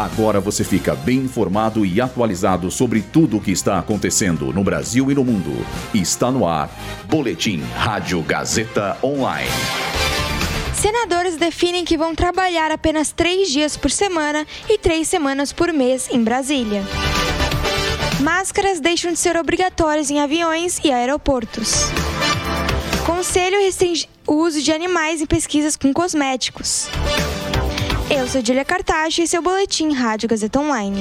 Agora você fica bem informado e atualizado sobre tudo o que está acontecendo no Brasil e no mundo. Está no ar. Boletim Rádio Gazeta Online. Senadores definem que vão trabalhar apenas três dias por semana e três semanas por mês em Brasília. Máscaras deixam de ser obrigatórias em aviões e aeroportos. Conselho restringe o uso de animais em pesquisas com cosméticos. Eu sou Julia Cartacho e é o Boletim Rádio Gazeta Online.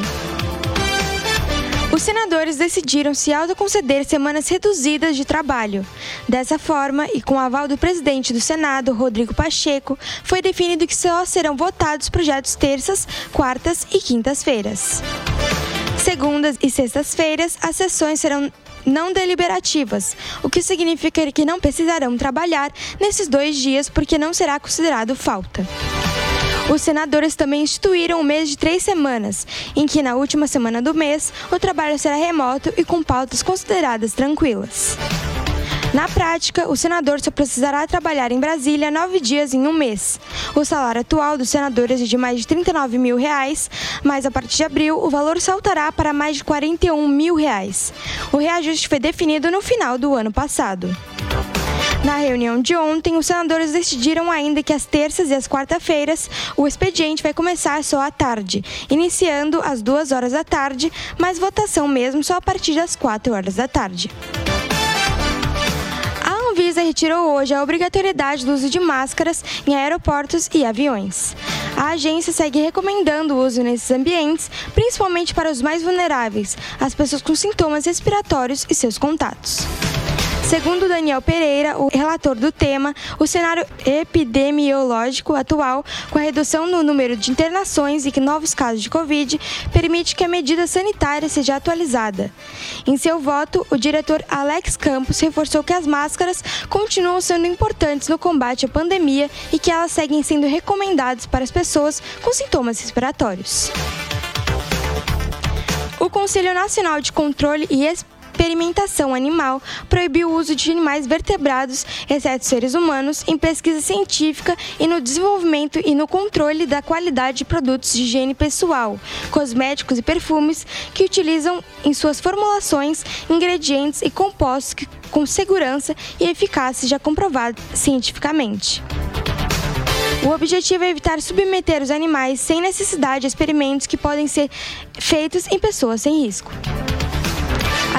Os senadores decidiram se autoconceder semanas reduzidas de trabalho. Dessa forma, e com o aval do presidente do Senado, Rodrigo Pacheco, foi definido que só serão votados projetos terças, quartas e quintas-feiras. Segundas e sextas-feiras, as sessões serão não deliberativas, o que significa que não precisarão trabalhar nesses dois dias porque não será considerado falta. Os senadores também instituíram um mês de três semanas, em que na última semana do mês o trabalho será remoto e com pautas consideradas tranquilas. Na prática, o senador só precisará trabalhar em Brasília nove dias em um mês. O salário atual dos senadores é de mais de 39 mil reais, mas a partir de abril o valor saltará para mais de 41 mil reais. O reajuste foi definido no final do ano passado. Na reunião de ontem, os senadores decidiram ainda que às terças e às quarta-feiras o expediente vai começar só à tarde, iniciando às duas horas da tarde, mas votação mesmo só a partir das quatro horas da tarde. A Anvisa retirou hoje a obrigatoriedade do uso de máscaras em aeroportos e aviões. A agência segue recomendando o uso nesses ambientes, principalmente para os mais vulneráveis, as pessoas com sintomas respiratórios e seus contatos. Segundo Daniel Pereira, o relator do tema, o cenário epidemiológico atual, com a redução no número de internações e novos casos de Covid, permite que a medida sanitária seja atualizada. Em seu voto, o diretor Alex Campos reforçou que as máscaras continuam sendo importantes no combate à pandemia e que elas seguem sendo recomendadas para as pessoas com sintomas respiratórios. O Conselho Nacional de Controle e experimentação animal proibiu o uso de animais vertebrados, exceto seres humanos, em pesquisa científica e no desenvolvimento e no controle da qualidade de produtos de higiene pessoal, cosméticos e perfumes que utilizam em suas formulações ingredientes e compostos que, com segurança e eficácia já comprovados cientificamente. O objetivo é evitar submeter os animais sem necessidade a experimentos que podem ser feitos em pessoas sem risco.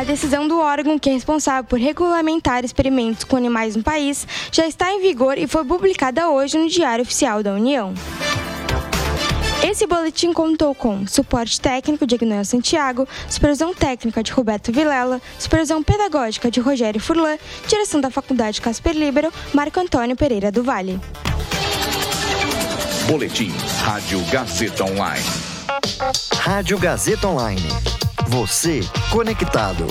A decisão do órgão que é responsável por regulamentar experimentos com animais no país já está em vigor e foi publicada hoje no Diário Oficial da União. Esse boletim contou com suporte técnico de Ignoel Santiago, supervisão técnica de Roberto Vilela, supervisão pedagógica de Rogério Furlan, direção da Faculdade Casper Libero, Marco Antônio Pereira do Vale. Boletim Rádio Gazeta Online. Rádio Gazeta Online. Você conectado.